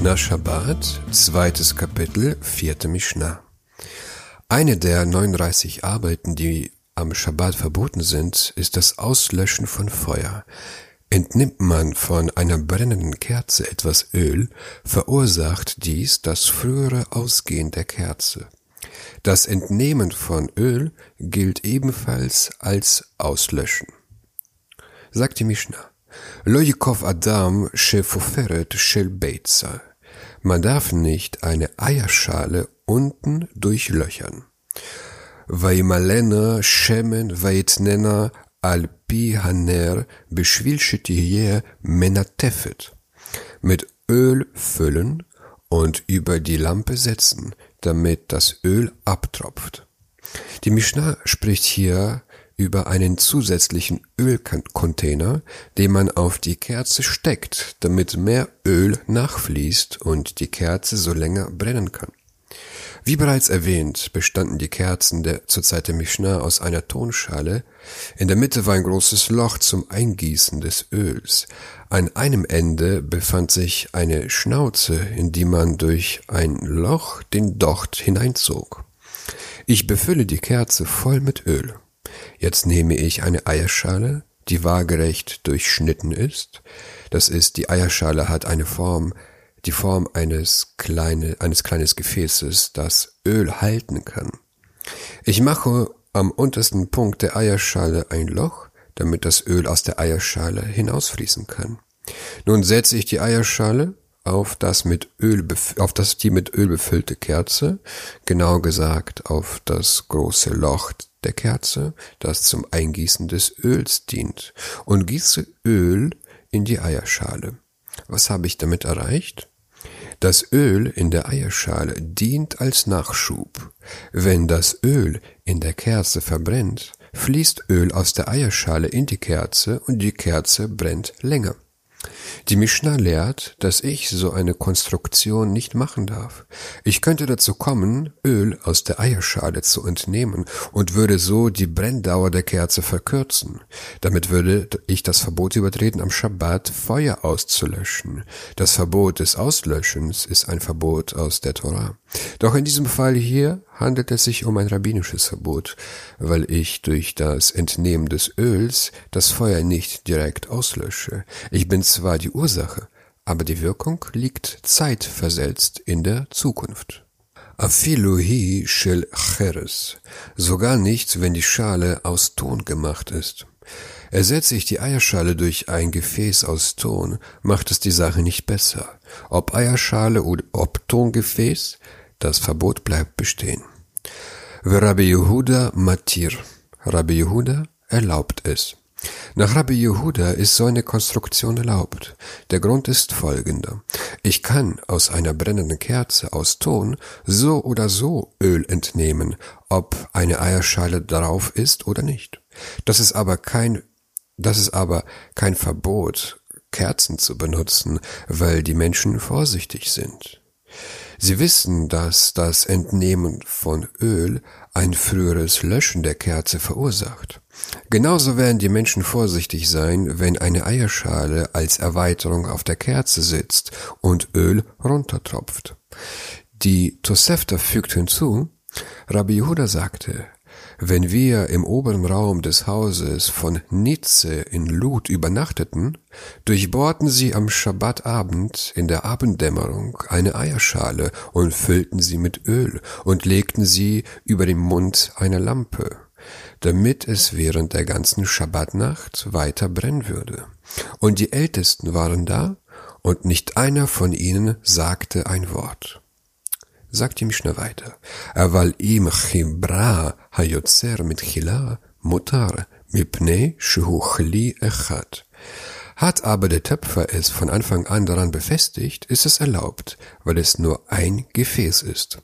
Mishnah Shabbat, zweites Kapitel, vierte Mishnah. Eine der 39 Arbeiten, die am Shabbat verboten sind, ist das Auslöschen von Feuer. Entnimmt man von einer brennenden Kerze etwas Öl, verursacht dies das frühere Ausgehen der Kerze. Das Entnehmen von Öl gilt ebenfalls als Auslöschen. Sagt die Mishnah. Lo Adam shefoferet shel beitza. Man darf nicht eine Eierschale unten durchlöchern. Weimalena Schemen Weitnena Alpi Haner Beschwilschetier Menatefet. Mit Öl füllen und über die Lampe setzen, damit das Öl abtropft. Die Mishnah spricht hier über einen zusätzlichen Ölcontainer, den man auf die Kerze steckt, damit mehr Öl nachfließt und die Kerze so länger brennen kann. Wie bereits erwähnt, bestanden die Kerzen der, zur Zeit der Mishnah aus einer Tonschale. In der Mitte war ein großes Loch zum Eingießen des Öls. An einem Ende befand sich eine Schnauze, in die man durch ein Loch den Docht hineinzog. Ich befülle die Kerze voll mit Öl. Jetzt nehme ich eine Eierschale, die waagerecht durchschnitten ist. Das ist, die Eierschale hat eine Form, die Form eines, kleine, eines kleines Gefäßes, das Öl halten kann. Ich mache am untersten Punkt der Eierschale ein Loch, damit das Öl aus der Eierschale hinausfließen kann. Nun setze ich die Eierschale auf das mit Öl, auf das die mit Öl befüllte Kerze, genau gesagt auf das große Loch der Kerze, das zum Eingießen des Öls dient, und gieße Öl in die Eierschale. Was habe ich damit erreicht? Das Öl in der Eierschale dient als Nachschub. Wenn das Öl in der Kerze verbrennt, fließt Öl aus der Eierschale in die Kerze und die Kerze brennt länger. Die Mishnah lehrt, dass ich so eine Konstruktion nicht machen darf. Ich könnte dazu kommen, Öl aus der Eierschale zu entnehmen und würde so die Brenndauer der Kerze verkürzen. Damit würde ich das Verbot übertreten, am Schabbat Feuer auszulöschen. Das Verbot des Auslöschens ist ein Verbot aus der Torah. Doch in diesem Fall hier handelt es sich um ein rabbinisches Verbot, weil ich durch das Entnehmen des Öls das Feuer nicht direkt auslösche. Ich bin zwar die Ursache, aber die Wirkung liegt zeitversetzt in der Zukunft. Afiluhi shel cheres, sogar nicht, wenn die Schale aus Ton gemacht ist. Ersetze ich die Eierschale durch ein Gefäß aus Ton, macht es die Sache nicht besser. Ob Eierschale oder ob Tongefäß, das Verbot bleibt bestehen. Rabbi Yehuda matir. Rabbi Yehuda erlaubt es. Nach Rabbi Yehuda ist so eine Konstruktion erlaubt. Der Grund ist folgender. Ich kann aus einer brennenden Kerze aus Ton so oder so Öl entnehmen, ob eine Eierschale darauf ist oder nicht. Das ist aber kein, das ist aber kein Verbot, Kerzen zu benutzen, weil die Menschen vorsichtig sind. Sie wissen, dass das Entnehmen von Öl ein früheres Löschen der Kerze verursacht. Genauso werden die Menschen vorsichtig sein, wenn eine Eierschale als Erweiterung auf der Kerze sitzt und Öl runtertropft. Die Tosefta fügt hinzu, Rabbi Yehuda sagte, wenn wir im oberen Raum des Hauses von Nizze in Lut übernachteten, durchbohrten sie am Schabbatabend in der Abenddämmerung eine Eierschale und füllten sie mit Öl und legten sie über den Mund einer Lampe, damit es während der ganzen Schabbatnacht weiter brennen würde. Und die Ältesten waren da, und nicht einer von ihnen sagte ein Wort sagt sagte Mishnah weiter, Aval im Chibra hayotzer mit Chila mutar mipnei shu chli echat. Hat aber der Töpfer es von Anfang an daran befestigt, ist es erlaubt, weil es nur ein Gefäß ist.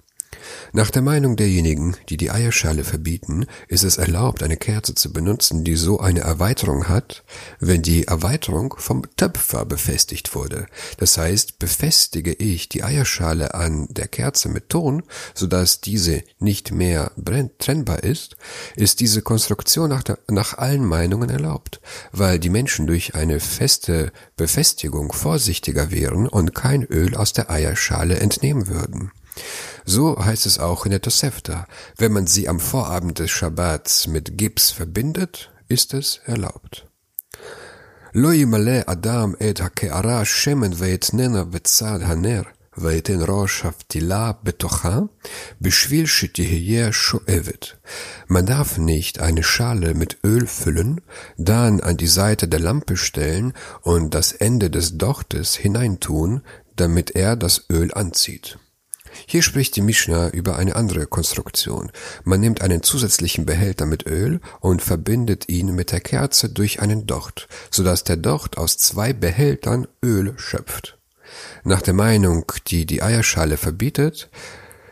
Nach der Meinung derjenigen, die die Eierschale verbieten, ist es erlaubt, eine Kerze zu benutzen, die so eine Erweiterung hat, wenn die Erweiterung vom Töpfer befestigt wurde. Das heißt, befestige ich die Eierschale an der Kerze mit Ton, sodass diese nicht mehr trennbar ist, ist diese Konstruktion nach, der, nach allen Meinungen erlaubt, weil die Menschen durch eine feste Befestigung vorsichtiger wären und kein Öl aus der Eierschale entnehmen würden. So heißt es auch in der Tosefta. Wenn man sie am Vorabend des Schabbats mit Gips verbindet, ist es erlaubt. Adam et shemen haner. Man darf nicht eine Schale mit Öl füllen, dann an die Seite der Lampe stellen und das Ende des Dochtes hineintun, damit er das Öl anzieht. Hier spricht die Mishnah über eine andere Konstruktion. Man nimmt einen zusätzlichen Behälter mit Öl und verbindet ihn mit der Kerze durch einen Docht, sodass der Docht aus zwei Behältern Öl schöpft. Nach der Meinung, die die Eierschale verbietet,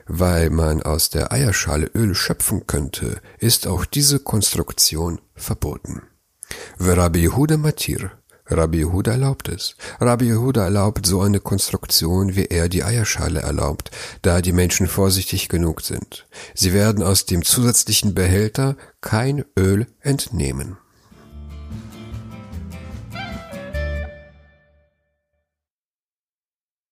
weil man aus der Eierschale Öl schöpfen könnte, ist auch diese Konstruktion verboten. Rabbi Yehuda Matir Rabbi Yehuda erlaubt es. Rabbi Yehuda erlaubt so eine Konstruktion, wie er die Eierschale erlaubt, da die Menschen vorsichtig genug sind. Sie werden aus dem zusätzlichen Behälter kein Öl entnehmen.